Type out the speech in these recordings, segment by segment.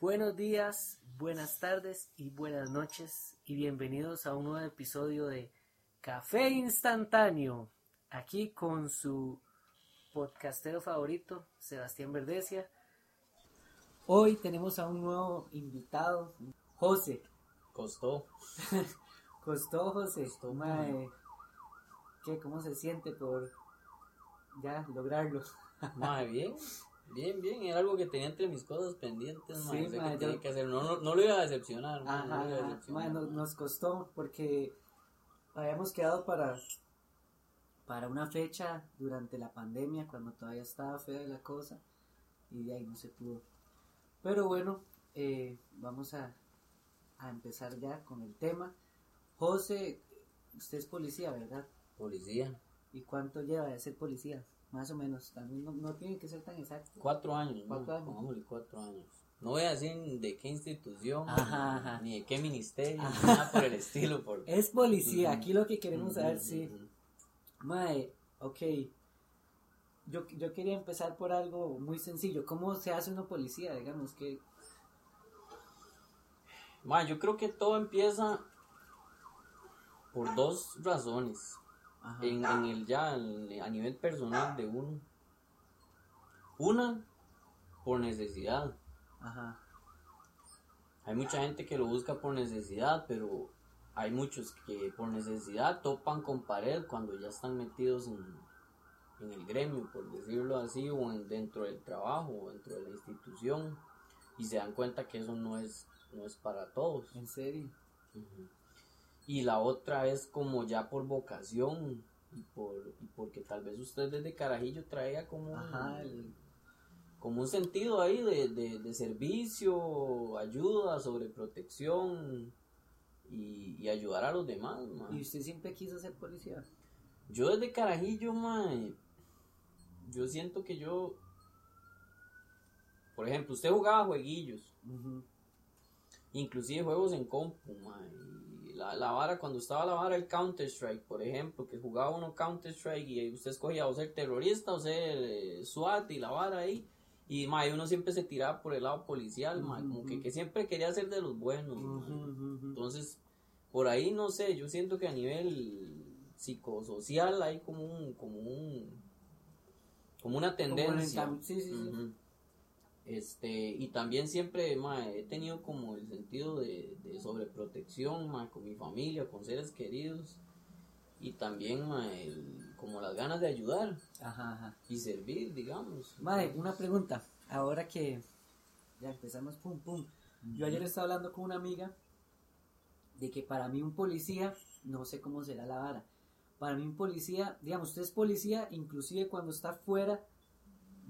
Buenos días, buenas tardes y buenas noches y bienvenidos a un nuevo episodio de Café Instantáneo, aquí con su podcastero favorito, Sebastián Verdesia. Hoy tenemos a un nuevo invitado, José. Costó. Costó, José. ¿qué? ¿Cómo se siente por ya lograrlo? Mae, bien. Bien, bien, era algo que tenía entre mis cosas pendientes, mae, Sí, sé que mae, tenía que hacer. No, no, no lo iba a decepcionar, mae, no Ajá, lo iba a ajá. decepcionar. Nos, nos costó porque habíamos quedado para, para una fecha durante la pandemia, cuando todavía estaba fea la cosa, y de ahí no se pudo. Pero bueno, eh, vamos a, a empezar ya con el tema. José, usted es policía, ¿verdad? Policía. ¿Y cuánto lleva de ser policía? Más o menos, también no, no tiene que ser tan exacto. Cuatro años, ¿no? Cuatro años. Pongámosle cuatro años. No voy a decir de qué institución, Ajá, ajá. ni de qué ministerio, ni nada por el estilo. Es policía, aquí lo que queremos saber, sí. ujú. Mae, ok. Yo, yo quería empezar por algo muy sencillo. ¿Cómo se hace uno policía? Digamos que. Mae, yo creo que todo empieza por dos razones. En, en el ya en- a nivel personal de uno. Una, por necesidad. Ajá. Hay mucha gente que lo busca por necesidad, pero hay muchos que por necesidad topan con pared cuando ya están metidos en, en el gremio, por decirlo así, o en- dentro del trabajo, o dentro de la institución, y se dan cuenta que eso no es, no es para todos. En serio. Ujú. Y la otra es como ya por vocación y, por, y porque tal vez usted desde carajillo traía como, un- Ajá. el- como un sentido ahí de, de, de servicio, ayuda, sobreprotección y, y ayudar a los demás. ma. ¿Y usted siempre quiso ser policía? Yo desde carajillo, mae, yo siento que yo, por ejemplo, usted jugaba jueguillos. Inclusive juegos en compu, mae, y la, la vara, cuando estaba la vara el Counter Strike, por ejemplo, que jugaba uno Counter Strike y usted escogía o ser terrorista o ser eh, SWAT y la vara ahí, y mae, uno siempre se tiraba por el lado policial, mae, como que, que siempre quería ser de los buenos, entonces, por ahí no sé, yo siento que a nivel psicosocial hay como un, como un, como una tendencia. cam- Sí, sí, sí. Ujú. Este, y también siempre mae, he tenido como el sentido de, de sobreprotección mae, con mi familia, con seres queridos. Y también mae, el- como las ganas de ayudar Ajá, ajá. y servir, digamos. Mae, una pregunta. Ahora que ya empezamos, pum, pum. Yo ayer estaba hablando con una amiga de que para mí un policía, no sé cómo será la vara, para mí un policía, digamos, usted es policía inclusive cuando está fuera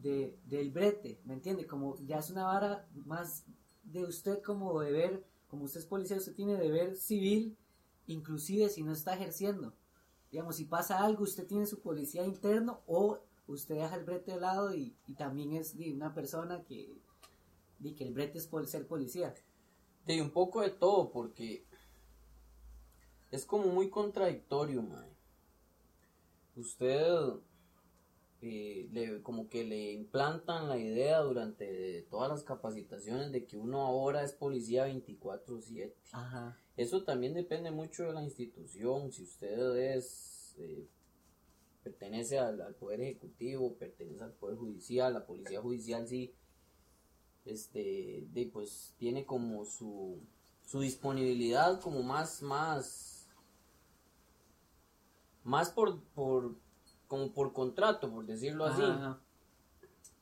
de, del brete, ¿me entiende? Como ya es una vara más de usted como deber, como usted es policía, usted tiene deber civil, inclusive si no está ejerciendo. Digamos, si pasa algo, usted tiene su policía interno o usted deja el brete de lado y, también es una persona que, di, que el brete es por ser policía. De un poco de todo, porque es como muy contradictorio, mae. Usted eh, le, como que le implantan la idea durante todas las capacitaciones de que uno ahora es policía 24/7. Ajá. Eso también depende mucho de la institución, si usted es eh, pertenece al, al poder ejecutivo, pertenece al poder judicial, la policía judicial sí este de, pues tiene como su su disponibilidad como más más más por por como por contrato, por decirlo así. Ajá.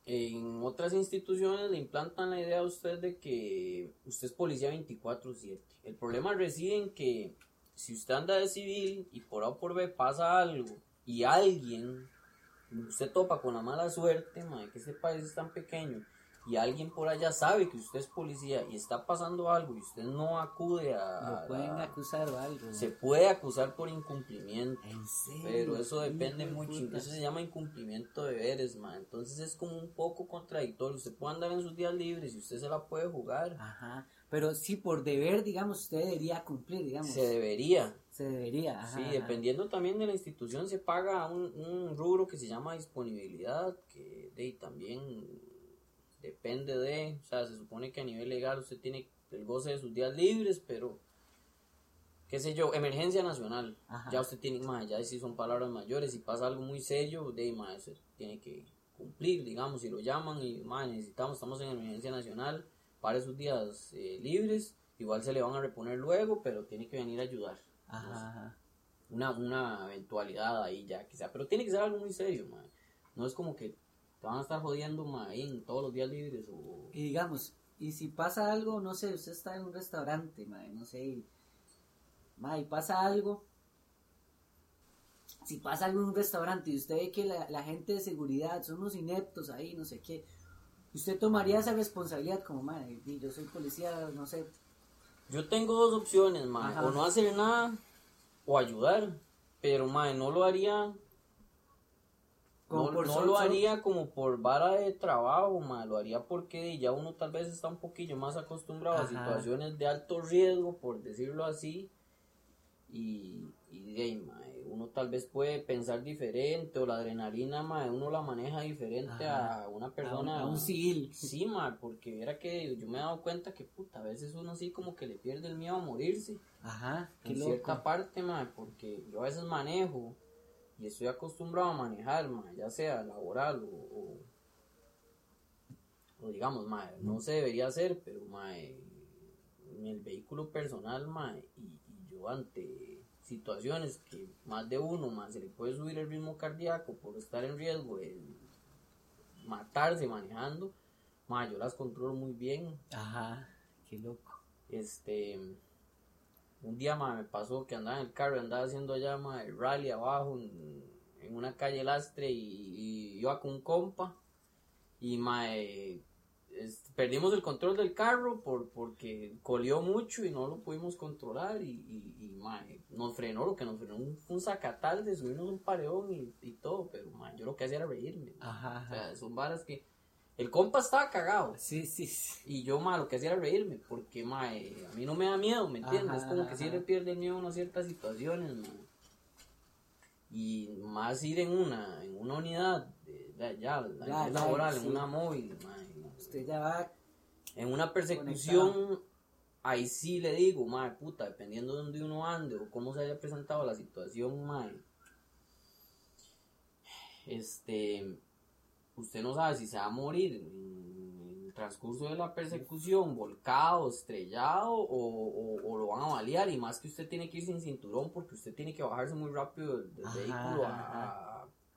En otras instituciones le implantan la idea a usted de que usted es policía 24/7. El problema reside en que si usted anda de civil y por A o por B pasa algo y alguien, usted topa con la mala suerte, mae, que este país es tan pequeño, y alguien por allá sabe que usted es policía y está pasando algo y usted no acude a... Lo pueden a- acusar o algo. se puede acusar por incumplimiento. En serio. Pero eso depende mucho, putas. eso se llama incumplimiento de deberes, ma. Entonces es como un poco contradictorio. Usted puede andar en sus días libres y usted se la puede jugar. Ajá. Pero sí, por deber, digamos, usted debería cumplir, digamos. Se debería. Se debería, ajá, Sí, ajá. dependiendo también de la institución se paga un, un rubro que se llama disponibilidad, que de, también depende de, o sea, se supone que a nivel legal usted tiene el goce de sus días libres, pero qué sé yo, emergencia nacional, Ajá. ya usted tiene, ma, ya si son palabras mayores, si pasa algo muy serio, de usted tiene que cumplir, digamos, si lo llaman y ma, necesitamos, estamos en emergencia nacional, para esos días eh, libres, igual se le van a reponer luego, pero tiene que venir a ayudar Ajá, una, una eventualidad ahí ya quizá, pero tiene que ser algo muy serio, mae. No es como que te van a estar jodiendo en todos los días libres o Y digamos, y si pasa algo, no sé, usted está en un restaurante, mae, no sé, y, mae, pasa algo, si pasa algo en un restaurante y usted ve que la, la gente de seguridad son unos ineptos ahí, no sé qué, usted tomaría esa responsabilidad como, mae, yo soy policía, no sé, yo tengo dos opciones, mae, o no hacer nada o ayudar, pero mae, no lo haría como no, no lo haría como por vara de trabajo, mae, lo haría porque ya uno tal vez está un poquillo más acostumbrado a Ajá. situaciones de alto riesgo, por decirlo así, y, y de ahí, mae, uno tal vez puede pensar diferente, o la adrenalina, mae, uno la maneja diferente Ajá. a una a un, persona. a un civil. Sí, mae, porque era que yo me he dado cuenta que, puta, a veces uno así como que le pierde el miedo a morirse Ajá, qué en loco. cierta parte, mae, porque yo a veces manejo y estoy acostumbrado a manejar, mae, ya sea laboral o, o, o digamos, mae, no se debería hacer, pero mae, en el vehículo personal, y, y yo ante situaciones que más de uno, mae, se le puede subir el ritmo cardíaco por estar en riesgo de matarse manejando, mae, yo las controlo muy bien, Ajá, qué loco. este un día ma, me pasó que andaba en el carro andaba haciendo allá ma, el rally abajo en, en una calle lastre y, y iba con un compa y ma, eh, es- perdimos el control del carro por, porque colió mucho y no lo pudimos controlar y, y, y, ma, nos frenó lo que nos frenó un, un zacatal de subirnos un pareón y, y todo pero ma, yo lo que hacía era reírme Ajá, o sea, ajá. son varas que el compa estaba cagado Sí, sí, sí. y yo, ma, lo que hacía era reírme, porque, ma, eh, a mí no me da miedo, ¿me entiendes? Es como que sí le pierde el miedo a ciertas situaciones, ma. Y más ir en una, en una unidad, de, de- ya, la Ya, ya, laboral, sí. en una móvil, ma, Usted ya va en una persecución, ahí sí le digo, ma, puta, dependiendo de dónde uno ande o cómo se haya presentado la situación, ma, este, usted no sabe si se va a morir en el transcurso de la persecución, volcado, estrellado o, o- o lo van a balear y más que usted tiene que ir sin cinturón porque usted tiene que bajarse muy rápido del, del Ajá, vehículo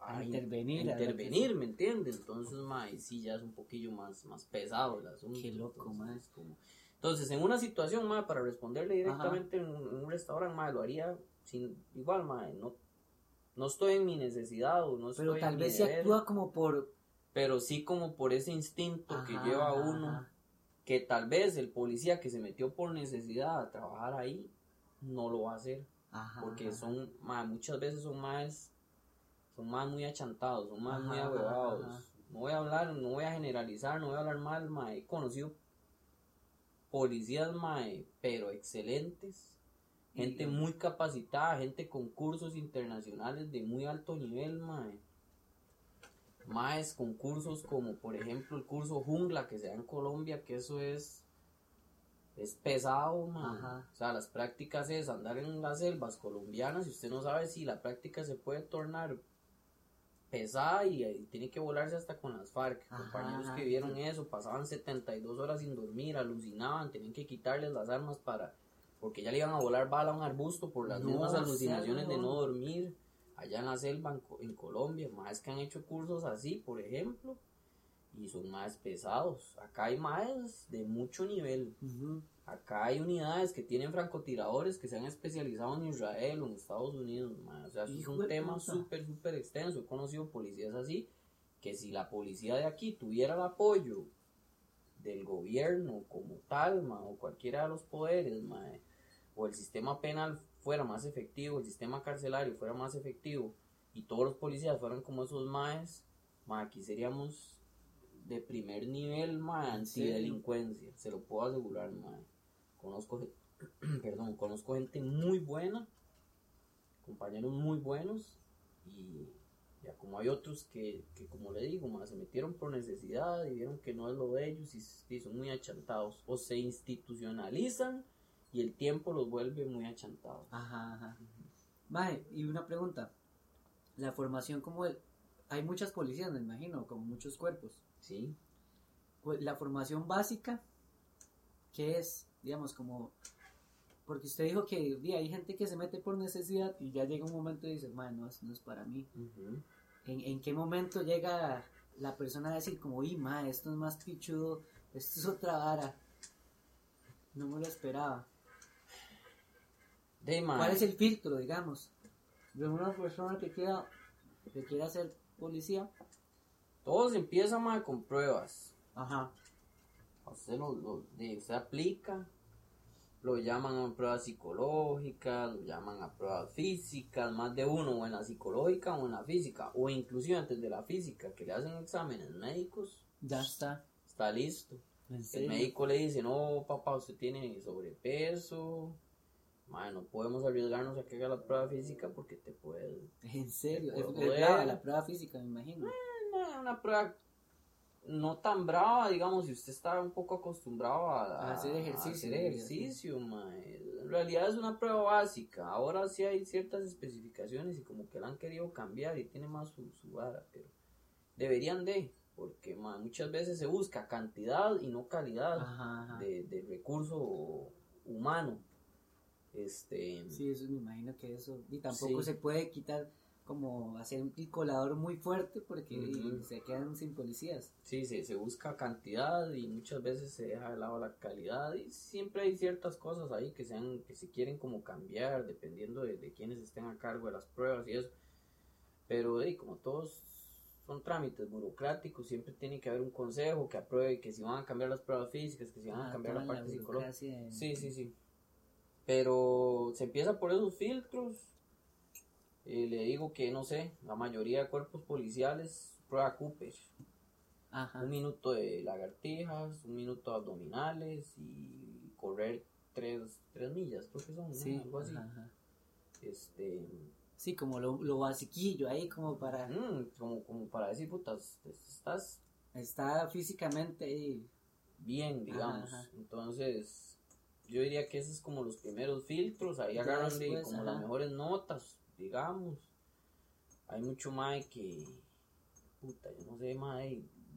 a, intervenir, a intervenir, ¿me entiende? Entonces, ma, ahí sí ya es un poquillo más, más pesado el asunto. Qué loco, entonces, ma. es como- Entonces, en una situación, ma, para responderle directamente en un, en un restaurante, ma, lo haría sin, igual, ma, no, no estoy en mi necesidad o no estoy Pero en tal mi vez se actúa como por... pero sí como por ese instinto que lleva uno, ajá. que tal vez el policía que se metió por necesidad a trabajar ahí, no lo va a hacer, Ajá, porque son, ma, muchas veces son más, son más muy achantados, son más muy ahuevados. No voy a hablar, no voy a generalizar, no voy a hablar mal, ma, he conocido policías, mae, pero excelentes, gente Y- muy capacitada, gente con cursos internacionales de muy alto nivel, mae. Maes con cursos como por ejemplo el curso Jungla que se da en Colombia, que eso es es pesado. O sea, las prácticas es andar en las selvas colombianas y usted no sabe si la práctica se puede tornar pesada y, y tiene que volarse hasta con las FARC. Ajá, Compañeros ajá, que vieron eso, pasaban 72 horas sin dormir, alucinaban, tenían que quitarles las armas para porque ya le iban a volar bala a un arbusto por las No, mismas alucinaciones de no dormir allá en la selva en, en Colombia, más que han hecho cursos así, por ejemplo, y son más pesados. Acá hay más de mucho nivel. Acá hay unidades que tienen francotiradores que se han especializado en Israel o en Estados Unidos. ma. O sea, es un tema súper, súper extenso. He conocido policías así, que si la policía de aquí tuviera el apoyo del gobierno como tal, ma, o cualquiera de los poderes, o el sistema penal fuera más efectivo, el sistema carcelario fuera más efectivo, y todos los policías fueran como esos maes, ma, aquí seríamos de primer nivel, ma, antidelincuencia, se lo puedo asegurar, ma. conozco, perdón, conozco gente muy buena, compañeros muy buenos y ya como hay otros que, que como le digo, más se metieron por necesidad y vieron que no es lo de ellos y, y son muy achantados o se institucionalizan y el tiempo los vuelve muy achantados. Ajá, ajá. Mae, y una pregunta. La formación como el... Hay muchas policías, me imagino, como muchos cuerpos. Sí. Pues, La formación básica, ¿qué es? Digamos, como... Porque usted dijo que di, hay gente que se mete por necesidad y ya llega un momento y dice, mae, no, es- no es para mí. ¿En, en qué momento llega la persona a decir como, uy, ma, esto es más pichudo, esto es otra vara? No me lo esperaba. De ¿Cuál es el filtro, digamos, de una persona que quiera, que quiera ser policía? Todo se empieza mae, con pruebas. Ajá. Usted, lo, lo- de- usted aplica, lo llaman a pruebas psicológicas, lo llaman a pruebas físicas, más de uno, o en la psicológica o en la física, o inclusive antes de la física, que le hacen exámenes médicos, Ya está. está listo. ¿En El médico le dice, no, papá, usted tiene sobrepeso, mae, no podemos arriesgarnos a que haga la prueba física porque te puede... ¿En serio? Te Es, brava la prueba física, me imagino. Una, una prueba no tan brava, digamos, si usted está un poco acostumbrado a, A hacer ejercicio, a hacer y ejercicio, mae. En realidad es una prueba básica. Ahora sí hay ciertas especificaciones y como que la han querido cambiar y tiene más su, su vara, pero deberían de, porque mae, muchas veces se busca cantidad y no calidad Ajá, ajá. de, de recurso humano. Este, Sí, eso me imagino que eso. Y tampoco Sí. se puede quitar como hacer un colador muy fuerte porque se quedan sin policías. Sí, se, se busca cantidad y muchas veces se deja de lado la calidad y siempre hay ciertas cosas ahí que sean que se quieren como cambiar dependiendo de, de quienes estén a cargo de las pruebas y eso. Pero eh, como todos son trámites burocráticos, siempre tiene que haber un consejo que apruebe que si van a cambiar las pruebas físicas, que si van a Ah, cambiar la parte psicológica. Sí, sí, sí. Pero se empieza por esos filtros. Eh, le digo que, no sé, la mayoría de cuerpos policiales prueba Cooper Ajá. un minuto de lagartijas, un minuto de abdominales y correr tres, tres millas, creo que son, ¿no? Sí, algo así. ajá. Este, Sí, como lo, lo basiquillo ahí, como para. mm, como, como para decir, putas, estás Está físicamente ahí. bien, digamos. ajá. Entonces, yo diría que esos es como los primeros filtros, ahí agarran después, como ajá. las mejores notas, digamos. Hay mucho más que, puta, yo no sé, más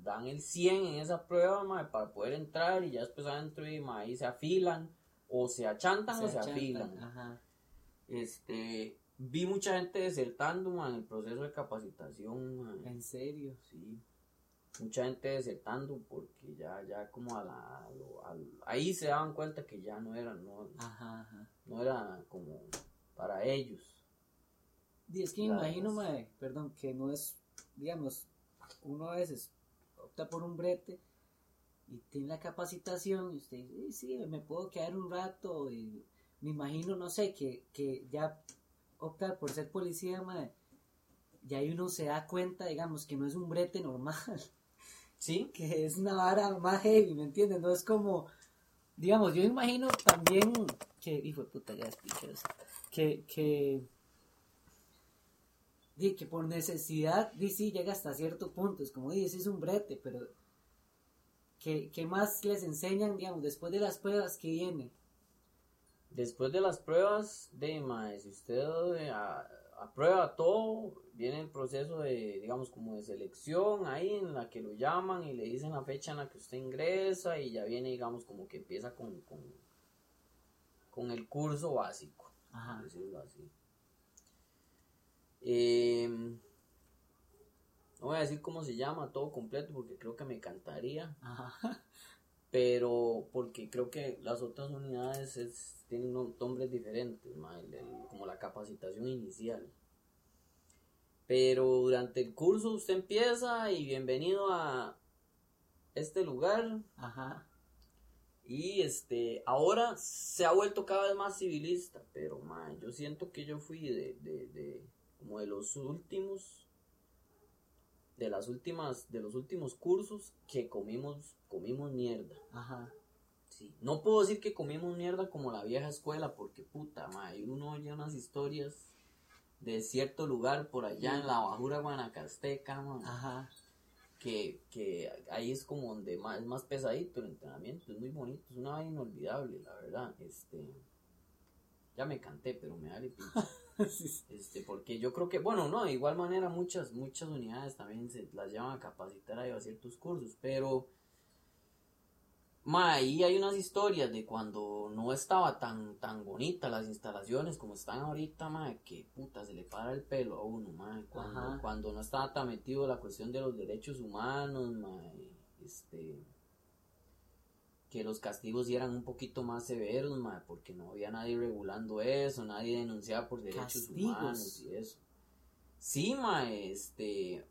dan el 100 en esa prueba, mae, para poder entrar y ya después adentro y mae, ahí se afilan o se achantan o se achantan, afilan. Ajá. Este, vi mucha gente desertando mae, en el proceso de capacitación. En serio. Sí. Mucha gente desertando porque ya, ya como a la, a lo- al- ahí se daban cuenta que ya no era, no, Ajá, ajá. no era como para ellos. Y es que me imagino, mae, perdón, que no es, digamos, uno a veces opta por un brete y tiene la capacitación y usted dice, sí, sí, me puedo quedar un rato y me imagino, no sé, que, que ya opta por ser policía, mae, y ahí uno se da cuenta, digamos, que no es un brete normal, Sí, que es una vara más heavy, ¿me entiendes? No es como, digamos, yo imagino también que, hijo de puta, ya que, que, di, que por necesidad, di, sí, llega hasta cierto punto, es como, di, es un brete, pero, que, que más les enseñan, digamos, después de las pruebas que viene? Después de las pruebas, de mae, si usted eh, a- aprueba todo, viene el proceso de, digamos, como de selección ahí en la que lo llaman y le dicen la fecha en la que usted ingresa y ya viene, digamos, como que empieza con, con, con el curso básico, Ajá, por decirlo así. Em, no voy a decir cómo se llama todo completo porque creo que me cantaría ajá, pero porque creo que las otras unidades es- tienen nom- nombres diferentes, ma, el- el- como la capacitación inicial. Pero durante el curso usted empieza y bienvenido a este lugar ajá, y este ahora se ha vuelto cada vez más civilista, pero ma, yo siento que yo fui de, de, de como de los últimos de las últimas de los últimos cursos que comimos comimos mierda. ajá, Sí. No puedo decir que comimos mierda como la vieja escuela, porque puta, madre, uno oye unas historias de cierto lugar por allá en la Bajura Guanacasteca, man, Ajá. que, que ahí es como donde más, es más pesadito el entrenamiento, es muy bonito, es una vaina inolvidable, la verdad. Este, ya me canté, pero me sí. Este, porque yo creo que, bueno, no, de igual manera muchas, muchas unidades también se las llevan a capacitar ahí a ciertos cursos, pero ma, ahí hay unas historias de cuando no estaba tan, tan bonita las instalaciones como están ahorita, ma, que puta se le para el pelo a uno, ma, cuando, no estaba tan metido la cuestión de los derechos humanos, ma, este que los castigos eran un poquito más severos, ma, porque no había nadie regulando eso, nadie denunciaba por derechos Castigos. humanos y eso. Sí, ma, este,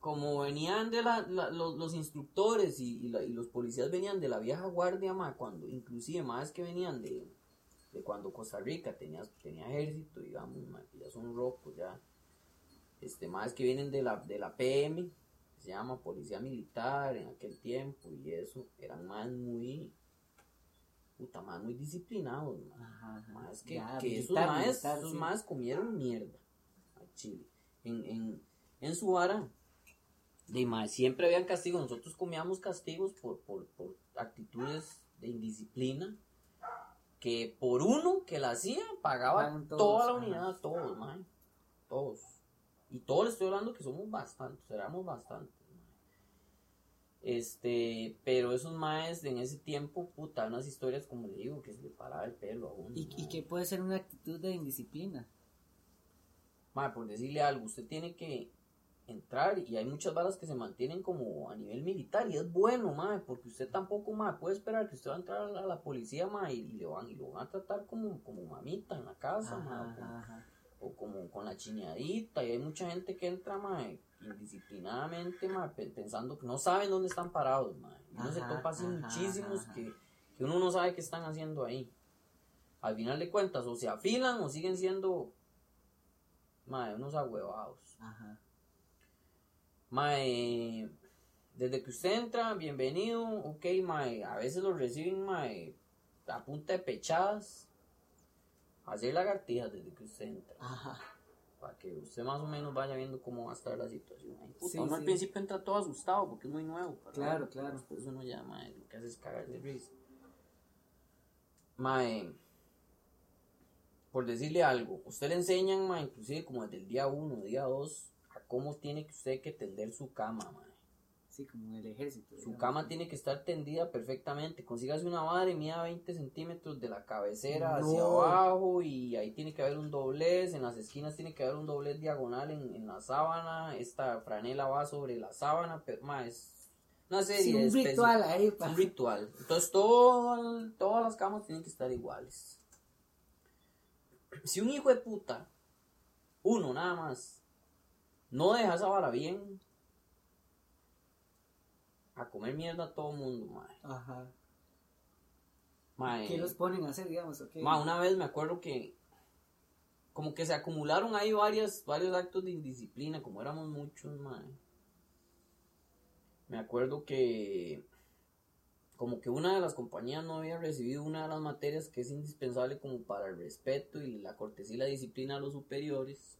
como venían de la, la- los, los instructores y, y la- y los policías venían de la vieja guardia, ma, cuando, inclusive más que venían de, de cuando Costa Rica tenía, tenía ejército, digamos, ma, que ya son rocos, ya, este, más que vienen de la, de la PM, que se llama Policía Militar en aquel tiempo, y eso, eran más muy, puta, más muy disciplinados, ma. Más que, Ya, que esos sí. maes comieron mierda a Chile. En, en, en su vara, de siempre habían castigos. Nosotros comíamos castigos por, por, por actitudes de indisciplina. Que por uno que la hacía, pagaba todos, toda la unidad, todos, mae. Todos. Y todos les estoy hablando que somos bastantes, éramos bastantes. mae. Este, pero esos maes en ese tiempo, puta, unas historias como le digo, que se le paraba el pelo a uno. ¿Y, y qué puede ser una actitud de indisciplina? Mae, por decirle algo, usted tiene que entrar y hay muchas balas que se mantienen como a nivel militar y es bueno, mae, porque usted tampoco, mae, puede esperar que usted va a entrar a la, policía, mae, y, le van, y lo van a tratar como, como mamita en la casa, Ajá, mae, o como- ajá, ajá. o como con la chineadita y hay mucha gente que entra, mae, indisciplinadamente, mae, pe- pensando que no saben dónde están parados, mae. Y uno se topa así muchísimos que, que uno no sabe qué están haciendo ahí. Al final de cuentas, o se afilan o siguen siendo, mae, unos ahuevados. Ajá. Mae, desde que usted entra, bienvenido, ok, mae, a veces lo reciben, mae, a punta de pechadas, hacer lagartijas desde que usted entra Ajá. para que usted más o menos vaya viendo cómo va a estar la situación. Ay, puta, Sí, uno al principio entra todo asustado porque es muy nuevo. Claro, claro. Después uno ya, mae, lo que hace es cagar de risa. Mae, por decirle algo, usted le enseñan, mae, inclusive como desde el día 1, día 2, a cómo tiene que usted que tender su cama, mae. Sí, como en el ejército. Su digamos. cama tiene que estar tendida perfectamente. Consígase una madre, mida 20 centímetros de la cabecera hacia abajo y ahí tiene que haber un doblez. En las esquinas tiene que haber un doblez diagonal en, en la sábana. Esta franela va sobre la sábana. Pero, ma, es una serie Sí, de un especies- ritual ahí. pa. un ritual. Entonces todo todas las camas tienen que estar iguales. Si un hijo de puta, uno nada más, no deja esa vara bien, a comer mierda a todo mundo, mae. Ajá. Mae, ¿Qué los ponen a hacer, digamos? ok? mae, una vez me acuerdo que como que se acumularon ahí varias, varios actos de indisciplina, como éramos muchos, mae. Me acuerdo que como que una de las compañías no había recibido una de las materias que es indispensable como para el respeto y la cortesía y la disciplina a los superiores.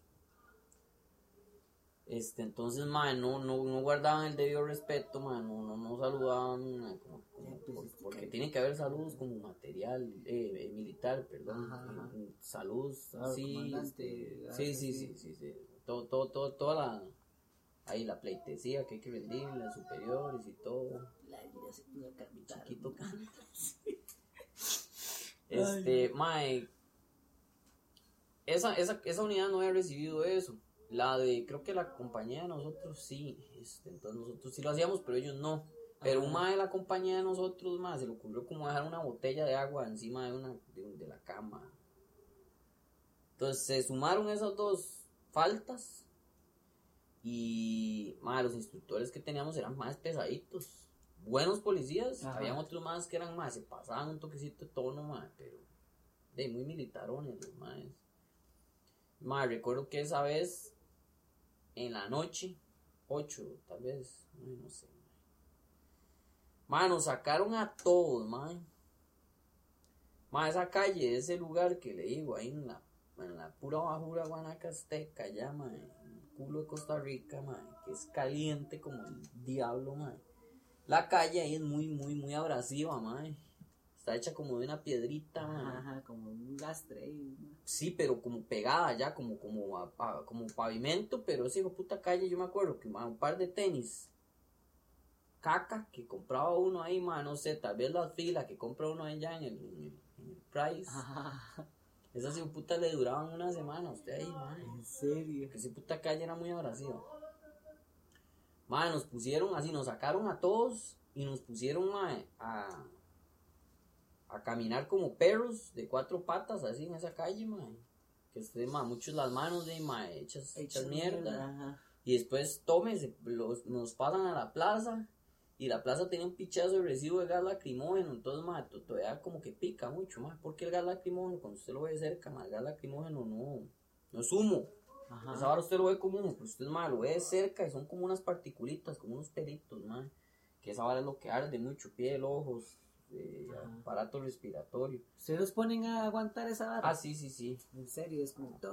Este, entonces, mae, no, no, no guardaban el debido respeto, mae, no, no, no saludaban, mae, como- como- pues, por- es que- porque tiene que haber saludos como material, eh, eh, militar, perdón, Ajá, eh, saludos Claro, así, este, ah, sí, sí, sí, sí. sí, todo, todo, todo, toda la, ahí la pleitesía que hay que rendirle a superiores y todo. La vida se puso a cantar. Chiquito canta. Este, mae. Esa, esa, esa unidad no había recibido eso. La de, creo que la compañía de nosotros sí. Este, entonces nosotros sí lo hacíamos, pero ellos no. Pero un mae de la compañía de nosotros, mae, se le ocurrió como dejar una botella de agua encima de una, de, de la cama. Entonces se sumaron esas dos faltas. Y mae, los instructores que teníamos eran más pesaditos. Buenos policías, Ajá. habían otros más que eran más, se pasaban un toquecito de tono, mae, pero de muy militarones los maes. Mae, recuerdo que esa vez, en la noche, ocho tal vez, no sé. Mae, nos sacaron a todos, mae. Ma, esa calle, ese lugar que le digo, ahí en la, en la pura bajura guanacasteca, ya, ma, en el culo de Costa Rica, ma, que es caliente como el diablo, ma. La calle ahí es muy, muy, muy abrasiva, ma. Está hecha como de una piedrita. Ajá, como un lastre. Sí, pero como pegada ya, como, como, a- a- como pavimento, pero de puta calle, yo me acuerdo que ma, un par de tenis, caca, que compraba uno ahí, ma, no sé, tal vez la fila que compra uno allá en el, en el, en el Price, Ajá, esas de puta le duraban una semana a usted ahí, ma, en serio. que esa puta calle era muy abrasiva. Ma, nos pusieron así, nos sacaron a todos y nos pusieron ma, a, a caminar como perros de cuatro patas así en esa calle, ma. Que usted, ma, muchos las manos de ma, hechas, hechas mierda. Ajá. Y después tomes, los, nos pasan a la plaza. Y la plaza tenía un pichazo de residuo de gas lacrimógeno. Entonces, ma, to- todavía como que pica mucho, ma. Porque el gas lacrimógeno, cuando usted lo ve de cerca, el gas lacrimógeno no, no es humo. Ajá. Pues ahora usted lo ve como humo, pero usted ma, lo ve de cerca y son como unas particulitas, como unos pelitos, ma. Que esa vara es lo que arde mucho, piel, ojos, Ajá. aparato respiratorio. ¿Ustedes los ponen a aguantar esa vara? Ah, sí, sí, sí. En serio, es como, que-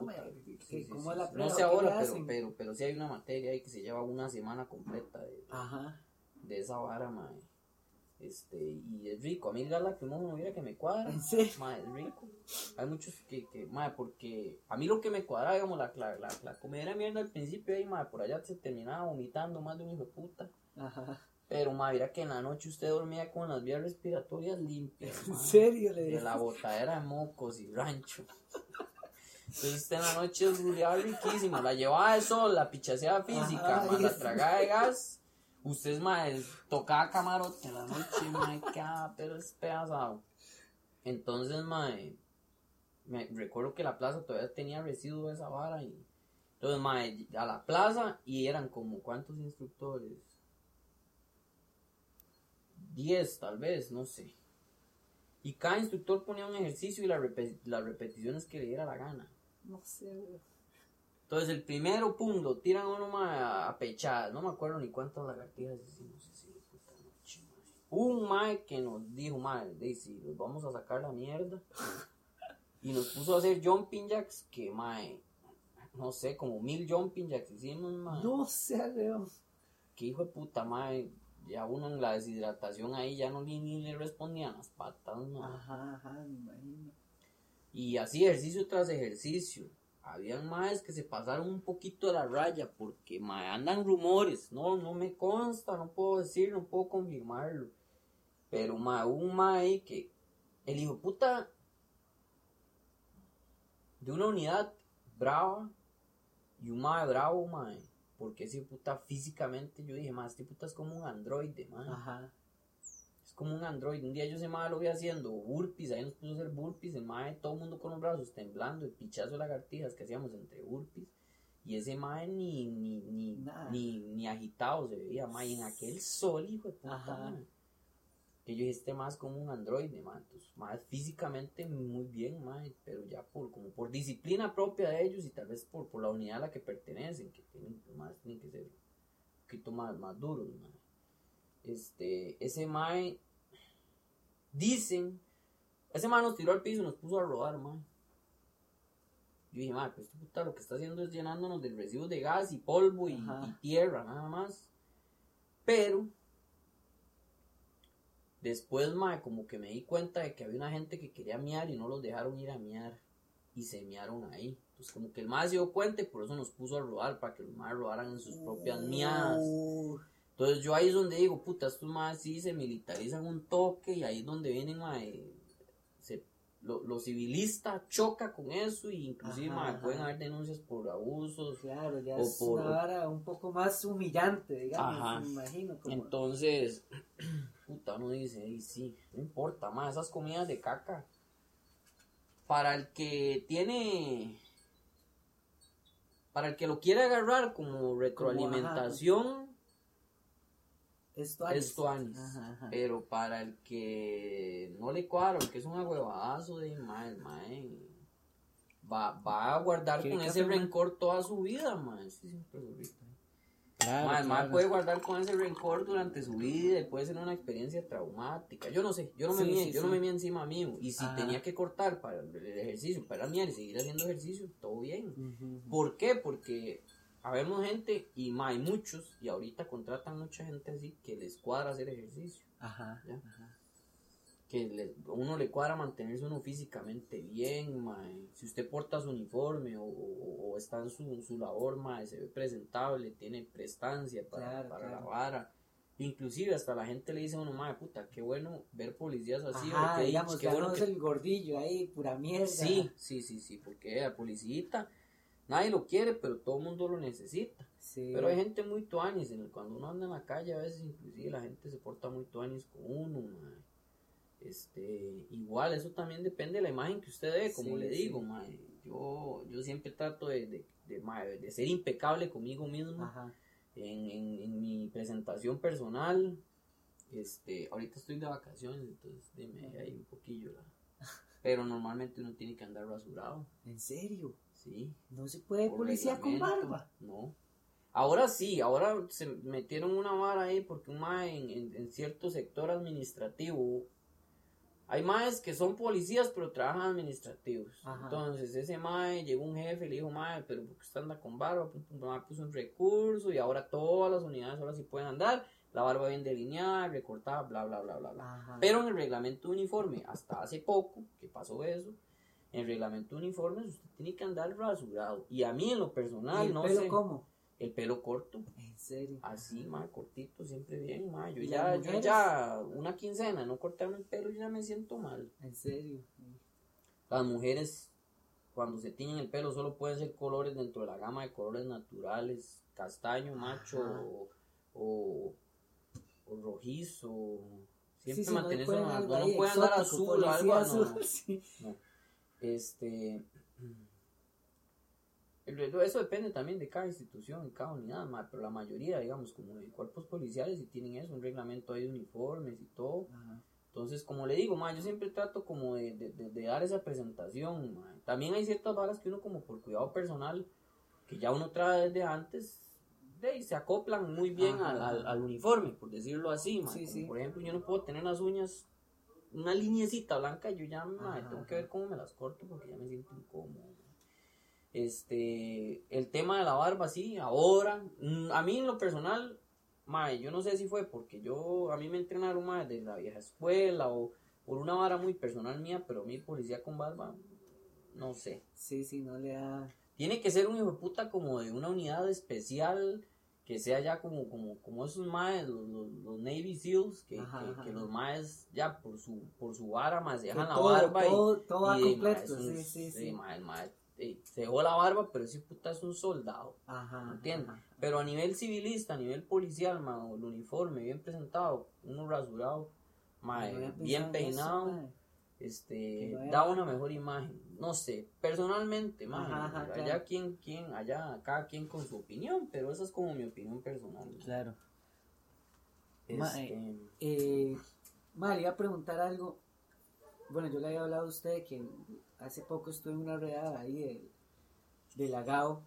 sí, sí, ¿cómo sí, es la sí. prueba? No sé ¿Qué le ahora, pero, pero, pero sí hay una materia ahí que se lleva una semana completa de, Ajá. de esa vara, ma. Este, y es rico. A mí el gas lacrimógeno, mira que me cuadra. ¿En serio? Ma, es rico. Hay muchos que, que ma, porque a mí lo que me cuadra, digamos, la, la, la, la comida de mierda al principio, ahí, ma, por allá se terminaba vomitando más de un hijo de puta. Ajá. Pero, ma, mira que en la noche usted dormía con las vías respiratorias limpias, ¿En ma. serio? Le De la botadera de mocos y rancho. Entonces usted en la noche ruleaba riquísimo. La llevaba de sol, la pichaseada física, Ajá, la eso. tragada de gas. Usted es más, tocaba camarote en la noche, mae, quedaba pero despedazado. Entonces, mae, me recuerdo que la plaza todavía tenía residuos de esa vara. Y, entonces, mae, a la plaza y eran como, ¿cuántos instructores? Diez, tal vez, no sé. Y cada instructor ponía un ejercicio y la repe- las repeticiones que le diera la gana. No sé, güey. Entonces el primero, pum, lo tiran uno mae, a, pechadas. No me acuerdo ni cuántas lagartijas hicimos ese puta noche. Un mae que nos dijo, mae, Daisy, los vamos a sacar la mierda. Y nos puso a hacer jumping jacks que, mae, no sé, como mil jumping jacks hicimos, mae. No sé, weón. Que hijo de puta, mae. Ya uno en la deshidratación ahí ya no ni, ni le respondían las patas, mae. Ajá, ajá, me imagino. Y así ejercicio tras ejercicio. Habían maes que se pasaron un poquito de la raya porque mae, andan rumores. No, no me consta, no puedo decir, no puedo confirmarlo. Pero mae, un mae que el hijo de puta de una unidad brava y un mae bravo, mae. Porque ese puta físicamente yo dije, mae, este puta es como un androide, mae. Ajá. Es como un android. Un día yo ese mae lo vi haciendo burpees, ahí nos puso a hacer burpees, el mae, todo el mundo con los brazos temblando, el pichazo de lagartijas que hacíamos entre burpees. Y ese mae ni, ni, ni, ni, ni agitado se veía, mae, y en aquel sol, hijo de puta, Ajá. Que yo dije, este es como un androide. Entonces, mae, físicamente muy bien, mae, pero ya por, como por disciplina propia de ellos y tal vez por, por la unidad a la que pertenecen, que tienen, maes tienen que ser un poquito más, más duros. Este, ese mae, dicen, ese mae nos tiró al piso y nos puso a rodar, mae. Yo dije, mae, pues este puta lo que está haciendo es llenándonos de residuos de gas y polvo y, y tierra, nada más. Pero, después, mae, como que me di cuenta de que había una gente que quería miar y no los dejaron ir a miar. Y se miaron ahí. Entonces, como que el mae se dio cuenta y por eso nos puso a rodar, para que los mae rodaran en sus propias miadas. Entonces yo ahí es donde digo, puta, estos más sí se militarizan un toque y ahí es donde vienen, mae, se, lo, lo civilista choca con eso y inclusive, Ajá, mae, ajá. pueden haber denuncias por abusos. Claro, ya O es por- una vara un poco más humillante, digamos, Ajá. me imagino. Como... Entonces, puta, uno dice, "Ey, sí, no importa, más esas comidas de caca. Para el que tiene, para el que lo quiere agarrar como retroalimentación, Esto es tuanis. Pero para el que no le cuadra, el que es un agüevazo de mae, mae, va, va a guardar ¿Quiere con ese rencor toda su vida, mae. Sí. Claro, claro. puede guardar con ese rencor durante su vida y puede ser una experiencia traumática. Yo no sé, yo no me Sí, mía, sí, yo sí. no me mía encima mío. Y si Ajá. tenía que cortar para el ejercicio, para miar y seguir haciendo ejercicio, todo bien. ¿Por qué? Porque habemos gente y ma, hay muchos y ahorita contratan mucha gente así que les cuadra hacer ejercicio. Ajá. Ya. ajá. Que le- uno le cuadra mantenerse uno físicamente bien, mae. Si usted porta su uniforme o, o- o está en su, su labor, mae, se ve presentable, tiene prestancia para, Claro, para claro. la vara. Inclusive hasta la gente le dice a uno, mae, puta, qué bueno ver policías así. Ajá, qué, digamos, qué bueno no que es el gordillo ahí, pura mierda. Sí, sí, sí, sí, porque la policita, nadie lo quiere, pero todo el mundo lo necesita. Sí. Pero hay gente muy tuanis, en el- cuando uno anda en la calle a veces inclusive la gente se porta muy tuanis con uno, mae. Este, igual, eso también depende de la imagen que usted dé, como Sí, le sí. digo, mae. Yo, yo siempre trato de, de, de, mae, de ser impecable conmigo mismo Ajá. en, en, en mi presentación personal. Este, ahorita estoy de vacaciones, entonces dime ahí un poquillo la- Pero normalmente uno tiene que andar rasurado, ¿En serio? sí. ¿No se puede por policía con barba? No. Ahora sí, ahora se metieron una vara ahí porque un mae en, en- en cierto sector administrativo. Hay maes que son policías pero trabajan administrativos. Ajá. Entonces ese mae llegó un jefe y le dijo, mae, pero ¿por qué usted anda con barba? Puso un recurso y ahora todas las unidades ahora sí pueden andar. La barba bien delineada, recortada, bla, bla, bla, bla, bla. Pero en el reglamento uniforme, hasta hace poco que pasó eso, en el reglamento de uniformes usted tiene que andar rasurado. Y a mí en lo ¿Y personal, el no pelo sé, cómo? El pelo corto, ¿En serio? así, más cortito, siempre bien, ma. Yo ¿Y ya, yo ya, una quincena, no cortarme el pelo, yo ya me siento mal. ¿En serio? Las mujeres, cuando se tiñen el pelo, solo pueden ser colores dentro de la gama de colores naturales, castaño, macho o, o, o rojizo. Siempre Sí, sí, mantenerse pueden no, no ahí puede andar azul o algo, azul, no. sí. No. Este. Eso depende también de cada institución, de cada unidad, ma, pero la mayoría, digamos, como de cuerpos policiales, sí tienen eso, un reglamento ahí de uniformes y todo. Ajá. Entonces, como le digo, ma, yo siempre trato como de, de- de- de dar esa presentación. ma. También hay ciertas varas que uno como por cuidado personal, que ya uno trae desde antes, de ahí se acoplan muy bien al, al- uniforme, por decirlo así. Sí, sí. Por ejemplo, yo no puedo tener las uñas, una lineecita blanca, yo ya ma, tengo que ver cómo me las corto porque ya me siento incómodo. Este, el tema de la barba, sí, ahora, mm, a mí en lo personal, mae, yo no sé si fue porque yo, a mí me entrenaron más de la vieja escuela o por una vara muy personal mía, pero a mí policía con barba, no sé. Sí, sí, no le da... Tiene que ser un hijo de puta como de una unidad especial que sea ya como, como, como esos maes, los, los, los Navy SEALs, que, Ajá, que, ajá. que los maes ya por su, por su vara más dejan la todo, barba y- todo, todo y, de, completo, sí, sí, sí. mae, el mae, eh, se dejó la barba, pero ese puta es un soldado. Ajá, ¿Entiendes? ajá. Pero a nivel civilista, a nivel policial, ma, o el uniforme bien presentado, uno rasurado, eh, bien eso, peinado, mae. este, no da una mejor imagen. No sé, personalmente, ma, Ajá, ajá, allá claro. quien, quien, allá cada quien con su opinión, pero esa es como mi opinión personal. Claro. Este, Ma, Eh, ma, le iba a preguntar algo. Bueno, yo le había hablado a usted que hace poco estuve en una redada ahí de, de Lagao.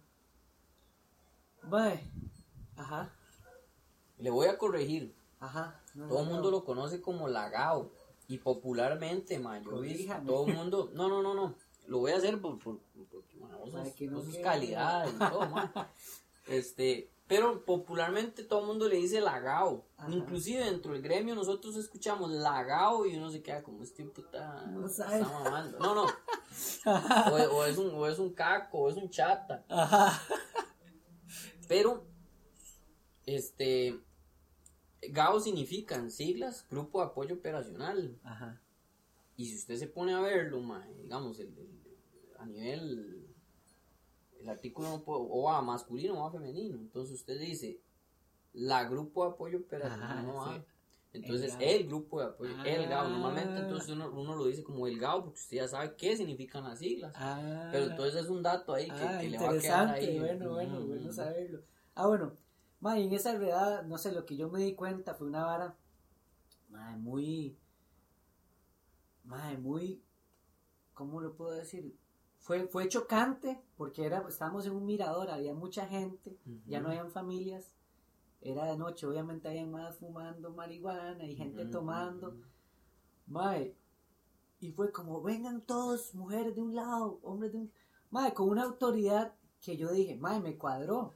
Mae, ajá, le voy a corregir. ajá. no, Todo el no, mundo no. lo conoce como lagao. Y popularmente, ma, yo he visto, Corríjame. todo el mundo, no, no, no, no, lo voy a hacer por, por, porque, ma, vos sos- vos calidad y todo, ma. Este, pero popularmente todo el mundo le dice lagao. Ajá. Inclusive dentro del gremio nosotros escuchamos lagao y uno se queda como este puta No está sabe. mamando. No, no. O, o es un, o es un caco, o es un chata. Ajá. Pero, este, GAO significa en siglas Grupo de Apoyo Operacional. Ajá. Y si usted se pone a verlo, mae, digamos, el, el- a nivel, el artículo no puede- o va masculino o va femenino. Entonces usted dice, la Grupo de Apoyo Operacional Ajá, no va. sí. Entonces, El grupo de apoyo, el GAO, Ah. normalmente entonces uno, uno lo dice como el GAO porque usted ya sabe qué significan las siglas. Ah, Pero entonces es un dato ahí que, ah, que le va a quedar ahí. bueno, bueno, Mm, bueno mm. saberlo. Ah, bueno, ma, en esa redada, no sé, lo que yo me di cuenta fue una vara, ma, muy, ma, muy, ¿cómo lo puedo decir? Fue, fue chocante porque era, estábamos en un mirador, había mucha gente, ya no habían familias, era de noche, obviamente había más fumando marihuana y gente tomando. Mae, y fue como, vengan todos, mujeres de un lado, hombres de un... Mae, con una autoridad que yo dije, mae, me cuadró.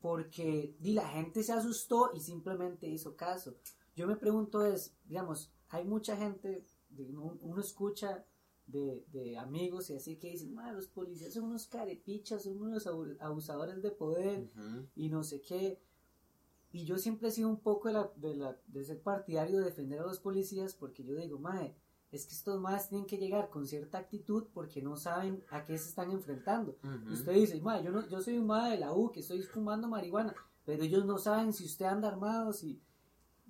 Porque di, la gente se asustó y simplemente hizo caso. Yo me pregunto es, digamos, hay mucha gente, uno escucha de, de amigos y así que dicen, los policías son unos carepichas, son unos abu- abusadores de poder Ujú. y no sé qué. Y yo siempre he sido un poco de, la, de, la, de ser partidario de defender a los policías porque yo digo, mae, es que estos más tienen que llegar con cierta actitud porque no saben a qué se están enfrentando. Ujú. Y usted dice, mae, yo, no, yo soy un mae de la U que estoy fumando marihuana, pero ellos no saben si usted anda armado, si...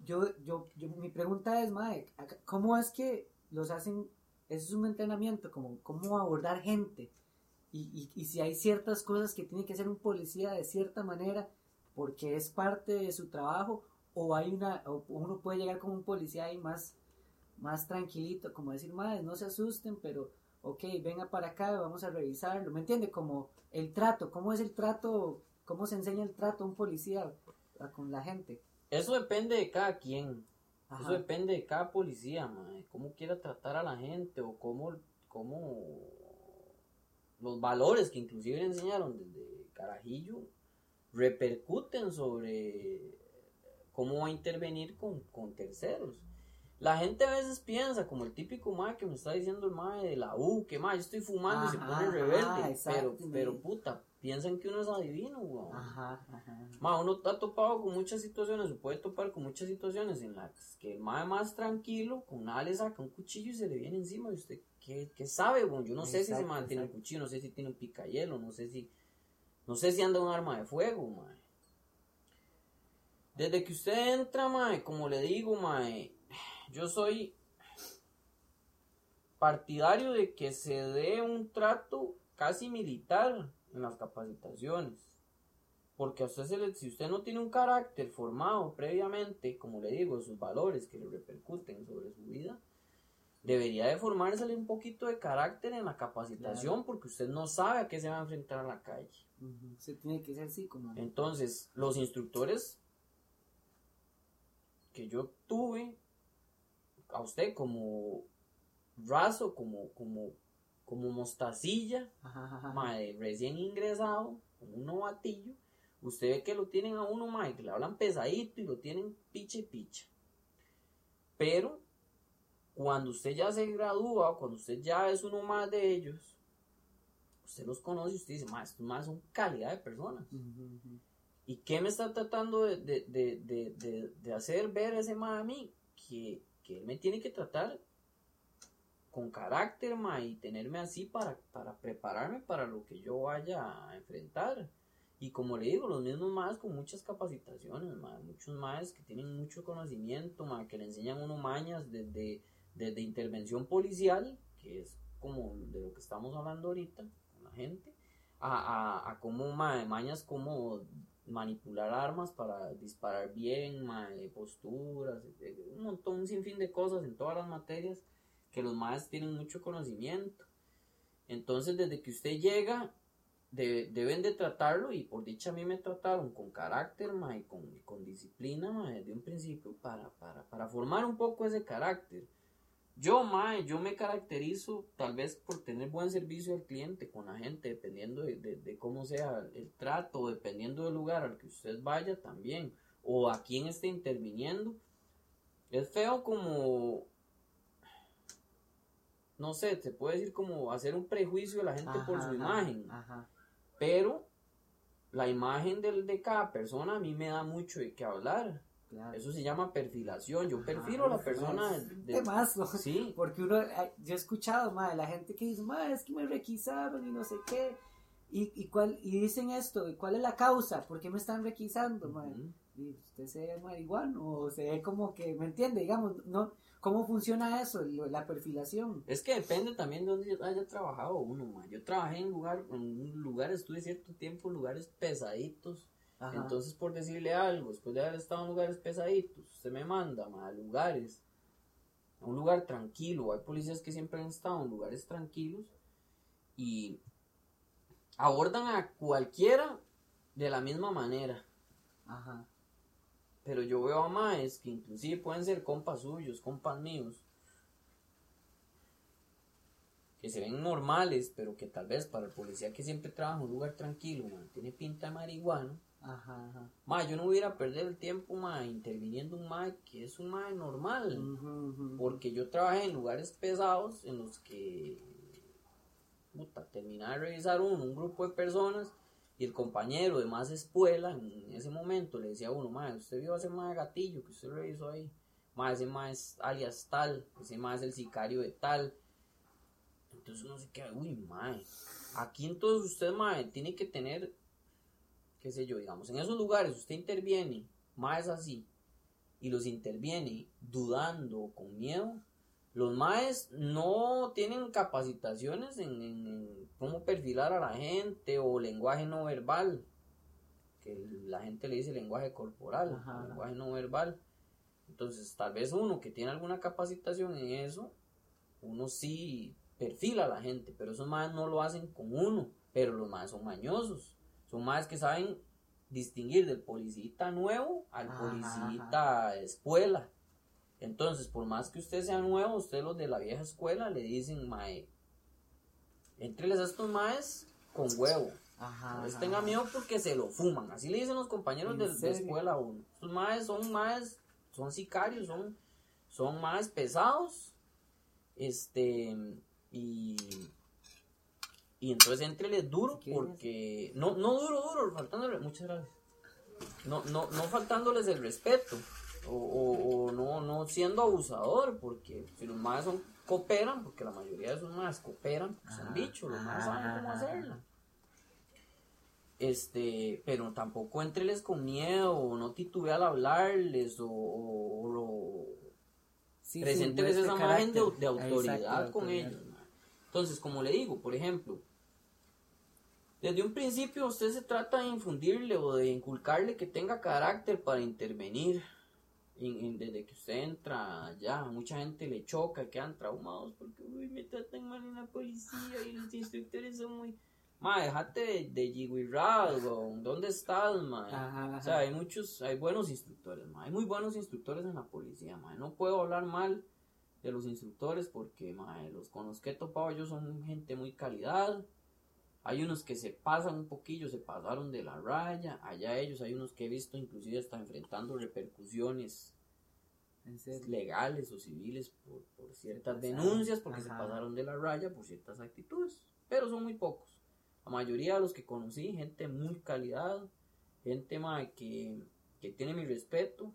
Yo, yo, yo, mi pregunta es, mae, ¿cómo es que los hacen? Eso es un entrenamiento, como cómo abordar gente. Y, y, y si hay ciertas cosas que tiene que hacer un policía de cierta manera porque es parte de su trabajo o hay una o uno puede llegar como un policía ahí más más tranquilito como decir madre no se asusten pero ok venga para acá vamos a revisarlo me entiende como el trato cómo es el trato cómo se enseña el trato a un policía con la gente Eso depende de cada quien. Ajá. Eso depende de cada policía, mae, cómo quiera tratar a la gente o cómo, cómo los valores que inclusive le enseñaron desde carajillo repercuten sobre cómo va a intervenir con, con terceros. La gente a veces piensa, como el típico mae que me está diciendo el mae de la U, que mae, yo estoy fumando y se pone ajá, rebelde. pero, pero puta, piensan que uno es adivino, weón. ajá ajá Ma, uno está topado con muchas situaciones, se puede topar con muchas situaciones en las que el mae más tranquilo, con nada le saca un cuchillo y se le viene encima y usted, ¿qué, qué sabe? Bueno, yo no sé si ese Exacto, mae tiene un exacto. cuchillo, no sé si tiene un picayelo, no sé si, no sé si anda un arma de fuego, mae. Desde que usted entra, mae, como le digo, mae, yo soy partidario de que se dé un trato casi militar en las capacitaciones. Porque a usted se le- si usted no tiene un carácter formado previamente, como le digo, sus valores que le repercuten sobre su vida, debería de formársele un poquito de carácter en la capacitación porque usted no sabe a qué se va a enfrentar a la calle. Se tiene que ser así como Entonces, los instructores que yo tuve a usted como raso, como, como, como mostacilla, Ajá, mae, recién ingresado, un novatillo, usted ve que lo tienen a uno, mae, que le hablan pesadito y lo tienen piche picha. Pero, cuando usted ya se gradúa, cuando usted ya es uno más de ellos, usted los conoce y usted dice, estos más son calidad de personas. ¿Y qué me está tratando de, de, de, de, hacer ver ese ma a mí? Que, que él me tiene que tratar con carácter, ma, y tenerme así para, para prepararme para lo que yo vaya a enfrentar. Y como le digo, los mismos más con muchas capacitaciones, ma, muchos más que tienen mucho conocimiento, ma, que le enseñan a uno mañas desde, desde intervención policial, que es como de lo que estamos hablando ahorita con la gente, a, a, a cómo ma, mañas como manipular armas para disparar bien, ma, posturas, un montón, un sinfín de cosas en todas las materias que los maestros tienen mucho conocimiento. Entonces, desde que usted llega, de- deben de tratarlo y por dicha a mí me trataron con carácter ma, con, con disciplina ma, desde un principio para, para, para formar un poco ese carácter. Yo, mae, yo me caracterizo tal vez por tener buen servicio al cliente con la gente, dependiendo de, de- de cómo sea el trato, dependiendo del lugar al que usted vaya también, o a quién esté interviniendo. Es feo como, no sé, se puede decir como hacer un prejuicio de la gente por su ajá, imagen, Ajá. pero la imagen del, de cada persona a mí me da mucho de qué hablar. Claro. Eso se llama perfilación. Yo Ajá, perfilo a la persona de- temazo. Sí, Porque uno, yo he escuchado, madre, la gente que dice, madre, es que me requisaron y no sé qué. Y, y, cuál, y dicen esto, ¿y cuál es la causa? ¿Por qué me están requisando, madre? Ujú. Y usted se ve marihuano o se ve como que, ¿me entiende? Digamos, no, ¿cómo funciona eso, la perfilación? Es que depende también de dónde haya trabajado uno, ma. Yo trabajé en lugar, en un lugar, estuve cierto tiempo en lugares pesaditos. Ajá. Entonces, por decirle algo, después de haber estado en lugares pesaditos, usted me manda ma, a lugares, a un lugar tranquilo. Hay policías que siempre han estado en lugares tranquilos y abordan a cualquiera de la misma manera. Ajá. Pero yo veo a maes que inclusive pueden ser compas suyos, compas míos, que se ven normales, pero que tal vez para el policía que siempre trabaja en un lugar tranquilo, man, tiene pinta de marihuana. Ajá, ajá. Ma, yo no hubiera perder el tiempo, ma, interviniendo un ma que es un ma normal. Porque yo trabajé en lugares pesados en los que, puta, terminaba de revisar uno, un grupo de personas, y el compañero de más espuela en ese momento le decía a uno, ma, usted vio a ese de gatillo que usted revisó ahí. Ma, ese ma es alias tal, ese ma es el sicario de tal. Entonces uno se queda, uy, ma, aquí entonces usted, ma, tiene que tener, qué sé yo, digamos, en esos lugares usted interviene, ma es así, y los interviene dudando con miedo, los maes no tienen capacitaciones en, en- en cómo perfilar a la gente o lenguaje no verbal, que la gente le dice lenguaje corporal, Ajá, lenguaje no verbal. Entonces, tal vez uno que tiene alguna capacitación en eso, uno sí perfila a la gente, pero esos maes no lo hacen con uno, pero los maes son mañosos, son maes que saben distinguir del policita nuevo al policita escuela. Entonces, por más que usted sea nuevo, usted los de la vieja escuela le dicen, mae, entreles a estos maes con huevo. Ajá. No les tenga miedo porque se lo fuman. Así le dicen los compañeros ¿En de, de escuela a uno. Estos maes son maes, son sicarios, son, son maes pesados. Este, y, y entonces entreles duro porque, no, no duro, duro, faltándole, muchas gracias. No, no, no faltándoles el respeto. O, o, o no, no siendo abusador, porque si los maes son, cooperan, porque la mayoría de esos maes cooperan, pues son bichos, los maes ajá, saben cómo hacerla. Este, pero tampoco entreles con miedo, o no titube al hablarles, o, o- Sí, muestre esa imagen de, autoridad Exacto, con autoridad. ellos. Entonces, como le digo, por ejemplo, desde un principio usted se trata de infundirle o de inculcarle que tenga carácter para intervenir. En- en- desde que usted entra allá, mucha gente le choca, quedan traumados porque uy, me tratan mal en la policía y los instructores son muy... Ma, déjate de, de weón. ¿Dónde estás, ma? Ajá, O sea, hay muchos, hay buenos instructores, ma. Hay muy buenos instructores en la policía, ma. No puedo hablar mal de los instructores porque, ma, los con los que he topado yo son gente muy calidad. Hay unos que se pasan un poquillo, se pasaron de la raya. Allá ellos hay unos que he visto inclusive hasta enfrentando repercusiones legales o civiles por, por ciertas denuncias porque se pasaron de la raya por ciertas actitudes. Pero son muy pocos. La mayoría de los que conocí, gente muy calidad, gente ma, que, que tiene mi respeto,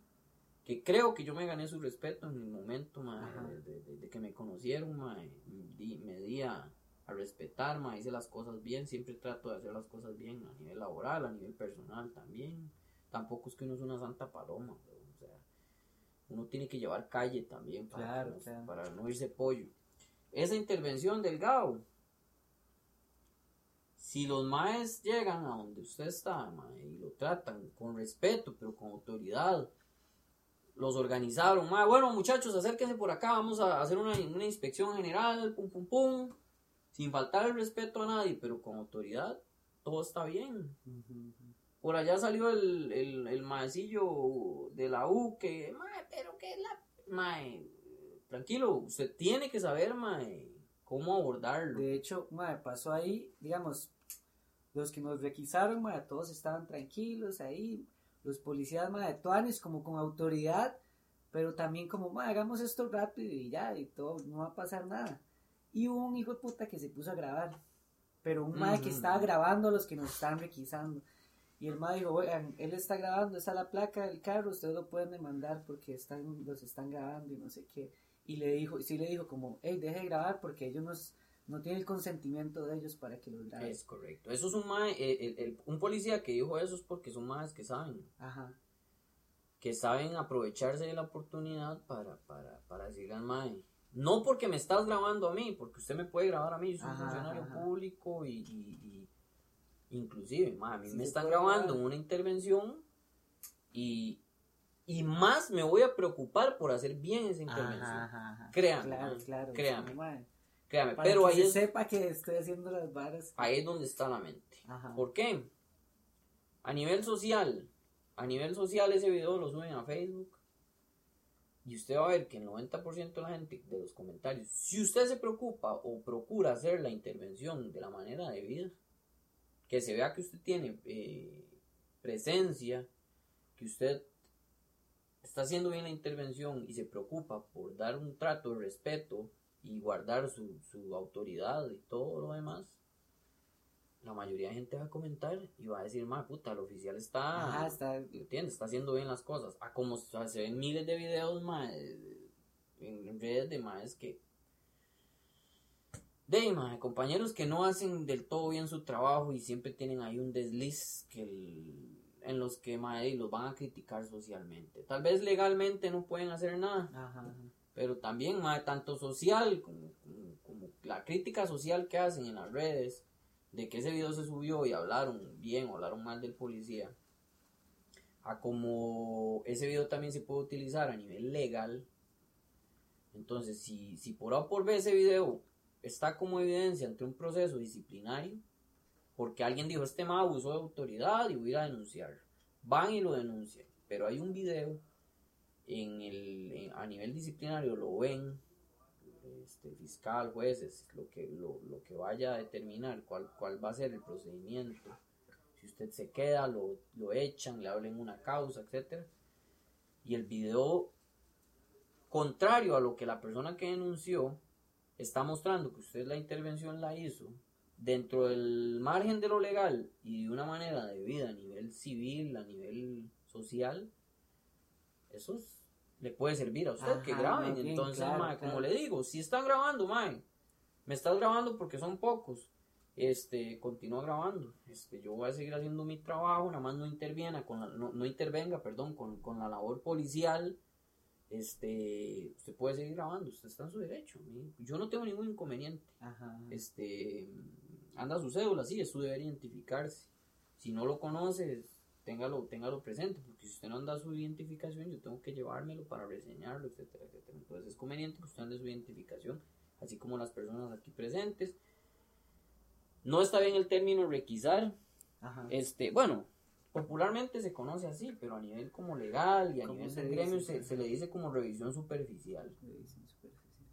que creo que yo me gané su respeto en el momento ma, Ajá. de, de- de- de que me conocieron, ma, di- me di a, a respetar, ma, hice las cosas bien, siempre trato de hacer las cosas bien a nivel laboral, a nivel personal también. Tampoco es que uno es una santa paloma, pero, o sea, uno tiene que llevar calle también para, Claro, no- claro. para no irse pollo. Esa intervención del GAO, si los maes llegan a donde usted está mae, y lo tratan con respeto, pero con autoridad, los organizaron, mae, bueno muchachos, acérquense por acá, vamos a hacer una, una inspección general, pum pum pum, sin faltar el respeto a nadie, pero con autoridad, todo está bien. Por allá salió el, el, el maecillo de la U que, mae, pero que la... Mae, tranquilo, usted tiene que saber, mae, cómo abordarlo. De hecho, madre, pasó ahí, digamos, los que nos requisaron, madre, todos estaban tranquilos ahí, los policías, madre, tuanes como con autoridad, pero también como, madre, hagamos esto rápido y ya, y todo, no va a pasar nada. Y hubo un hijo de puta que se puso a grabar, pero un madre que Ujú. estaba grabando a los que nos estaban requisando. Y el madre dijo, oigan, él está grabando, está la placa del carro, ustedes lo pueden demandar porque están, los están grabando y no sé qué. Y le dijo, sí le dijo como, hey, deje de grabar porque ellos nos, no tienen el consentimiento de ellos para que los graben. Es correcto. Eso es un mae, el- el- el- un policía que dijo eso es porque son maes que saben, Ajá, que saben aprovecharse de la oportunidad para, para, para decirle al mae, no porque me estás grabando a mí, porque usted me puede grabar a mí, yo soy un funcionario ajá. público y, y- y- inclusive, mae, a mí Sí me están grabando grabar. en una intervención y, y más me voy a preocupar por hacer bien esa intervención. ajá, ajá, ajá. Créame, Claro, claro. créame. sí. Créame, Para pero que ahí se es, sepa que estoy haciendo las varas. ahí es donde está la mente. ¿Por qué? A nivel social, a nivel social ese video lo suben a Facebook. Y usted va a ver que el 90% de la gente de los comentarios, si usted se preocupa o procura hacer la intervención de la manera debida, que se vea que usted tiene eh, presencia, que usted está haciendo bien la intervención y se preocupa por dar un trato de respeto y guardar su, su autoridad y todo lo demás, la mayoría de gente va a comentar y va a decir, ma puta, el oficial está, Ajá, está- ¿entiendes? Está haciendo bien las cosas. A como se se ven miles de videos, ma, eh, en redes de más que de ma, compañeros que no hacen del todo bien su trabajo y siempre tienen ahí un desliz que el- en los que ma, los van a criticar socialmente. Tal vez legalmente no pueden hacer nada, ajá. pero también ma, tanto social como, como- como la crítica social que hacen en las redes de que ese video se subió y hablaron bien o hablaron mal del policía a como ese video también se puede utilizar a nivel legal entonces si, si por A por B ese video está como evidencia ante un proceso disciplinario porque alguien dijo este ma abusó de autoridad y voy a ir a denunciar van y lo denuncian pero hay un video en el, a nivel disciplinario lo ven este, fiscal, jueces, lo que, lo, lo que vaya a determinar cuál, cuál va a ser el procedimiento. Si usted se queda, lo, lo echan, le hablen una causa, etcétera. Y el video, contrario a lo que la persona que denunció, está mostrando que usted la intervención la hizo dentro del margen de lo legal y de una manera debida a nivel civil, a nivel social, eso es- le puede servir a usted que graben. bien, Entonces, claro, mae, como le digo, si están grabando, mae, me estás grabando porque son pocos. Este, continúa grabando. Este, yo voy a seguir haciendo mi trabajo, nada más no interviene con la- no, no intervenga, perdón, con, con la labor policial. Este, usted puede seguir grabando, usted está en su derecho. ¿sí? Yo no tengo ningún inconveniente Ajá. este anda su cédula, sí, es su deber identificarse. Si no lo conoce, téngalo, téngalo presente, porque si usted no anda su identificación, yo tengo que llevármelo para reseñarlo, etcétera, etcétera. Entonces es conveniente que usted ande su identificación, así como las personas aquí presentes. No está bien el término requisar, Ajá. este, bueno, popularmente se conoce así, pero a nivel como legal y a ¿Cómo nivel del gremio se, se le dice como revisión superficial. Revisión superficial.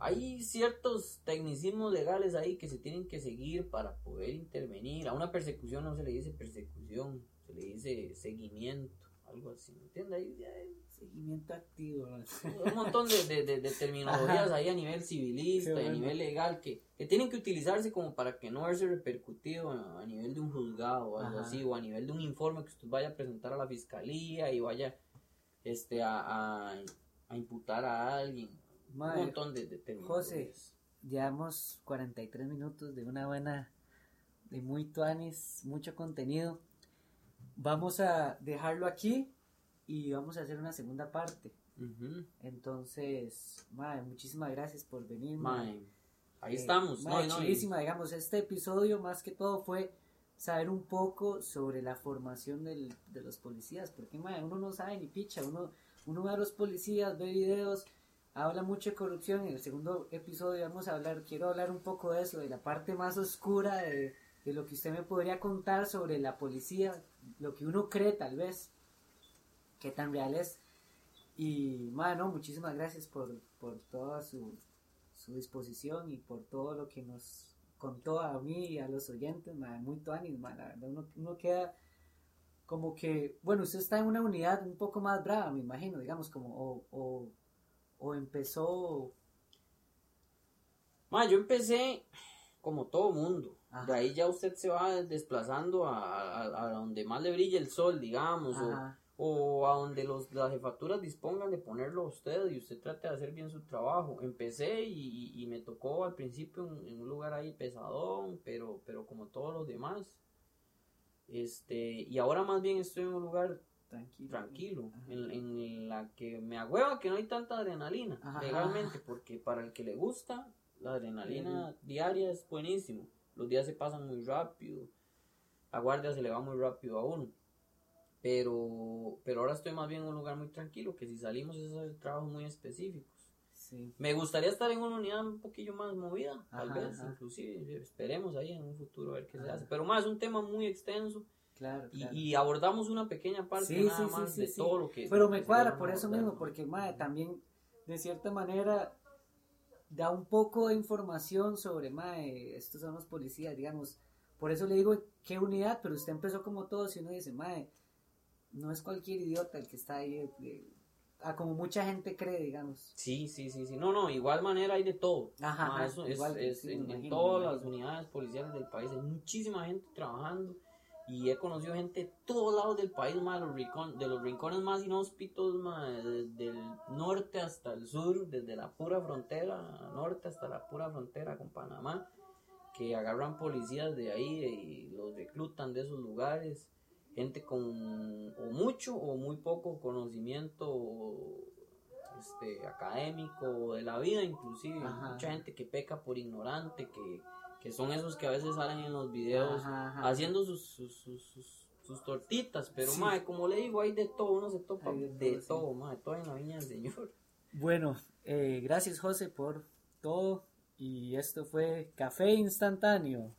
Hay ciertos tecnicismos legales ahí que se tienen que seguir para poder intervenir. A una persecución no se le dice persecución, se le dice seguimiento, algo así, ¿me entiendes? Ahí Seguimiento activo. un montón de, de- de- de terminologías ahí a nivel civilista y a bueno. nivel legal que, que tienen que utilizarse como para que no verse repercutido a, a nivel de un juzgado o algo Ajá. así, o a nivel de un informe que usted vaya a presentar a la fiscalía y vaya este a, a, a imputar a alguien. Un montón de, terminologías. Llevamos 43 minutos de una buena, de muy tuanis, mucho contenido. Vamos a dejarlo aquí y vamos a hacer una segunda parte. Ujú. Entonces, mae, muchísimas gracias por venir. mae. Mae, ahí Eh, estamos. mae, no, no, digamos, este episodio más que todo fue saber un poco sobre la formación del- de los policías, porque mae, uno no sabe ni picha, uno, uno ve a los policías, ve videos, habla mucho de corrupción, en el segundo episodio vamos a hablar, quiero hablar un poco de eso, de la parte más oscura de, de lo que usted me podría contar sobre la policía, lo que uno cree tal vez, qué tan real es. Y, mano, muchísimas gracias por, por toda su, su disposición y por todo lo que nos contó a mí y a los oyentes, ma, muy tuanis, ma, la verdad, uno, queda como que, bueno, usted está en una unidad un poco más brava, me imagino, digamos, como, o, o, empezó, yo empecé como todo mundo. Ajá. De ahí ya usted se va desplazando a, a- a donde más le brille el sol, digamos, o, ajá, o a donde los, las jefaturas dispongan de ponerlo a usted y usted trate de hacer bien su trabajo. Empecé y, y- y me tocó al principio en, en un lugar ahí pesadón, pero, pero como todos los demás. Este, y ahora más bien estoy en un lugar tranquilo. tranquilo, Ajá. en, en la que me agüeva que no hay tanta adrenalina Ajá. legalmente, porque para el que le gusta, la adrenalina diaria es buenísimo. Los días se pasan muy rápido, la guardia se le va muy rápido a uno. Pero, pero ahora estoy más bien en un lugar muy tranquilo, que si salimos es hacer trabajos muy específicos. Sí, Me gustaría estar en una unidad un poquillo más movida, tal Ajá, vez, ajá. inclusive, esperemos ahí en un futuro a ver qué se Ajá. hace. Pero más, es un tema muy extenso Claro, Y, claro. y abordamos una pequeña parte Sí, nada sí, más de todo lo que... Pero me se cuadra por eso mismo, porque mae, también de cierta manera da un poco de información sobre mae, estos son los policías, digamos. Por eso le digo qué unidad, pero usted empezó como todos y uno dice, mae, no es cualquier idiota el que está ahí, eh, eh, ah, como mucha gente cree, digamos. Sí, sí, sí, sí. No, no, igual manera hay de todo. Ajá, eso es, igual, es sí, en, en imagino, todas me las unidades policiales del país hay muchísima gente trabajando y he conocido gente de todos lados del país, ma, de los, rincon- de los rincones más inhóspitos, desde el norte hasta el sur, desde la pura frontera norte hasta la pura frontera con Panamá, que agarran policías de ahí y los reclutan de esos lugares, gente con o mucho o muy poco conocimiento este, académico de la vida inclusive Ajá. mucha gente que peca por ignorante que, que son esos que a veces salen en los videos Ajá, ajá. haciendo sus, sus, sus, sus- sus tortitas pero Sí. mae, como le digo hay de todo uno se topa Hay de, de todo, todo, sí. mae, todo en la viña del señor Bueno, eh, gracias José por todo y esto fue Café Instantáneo.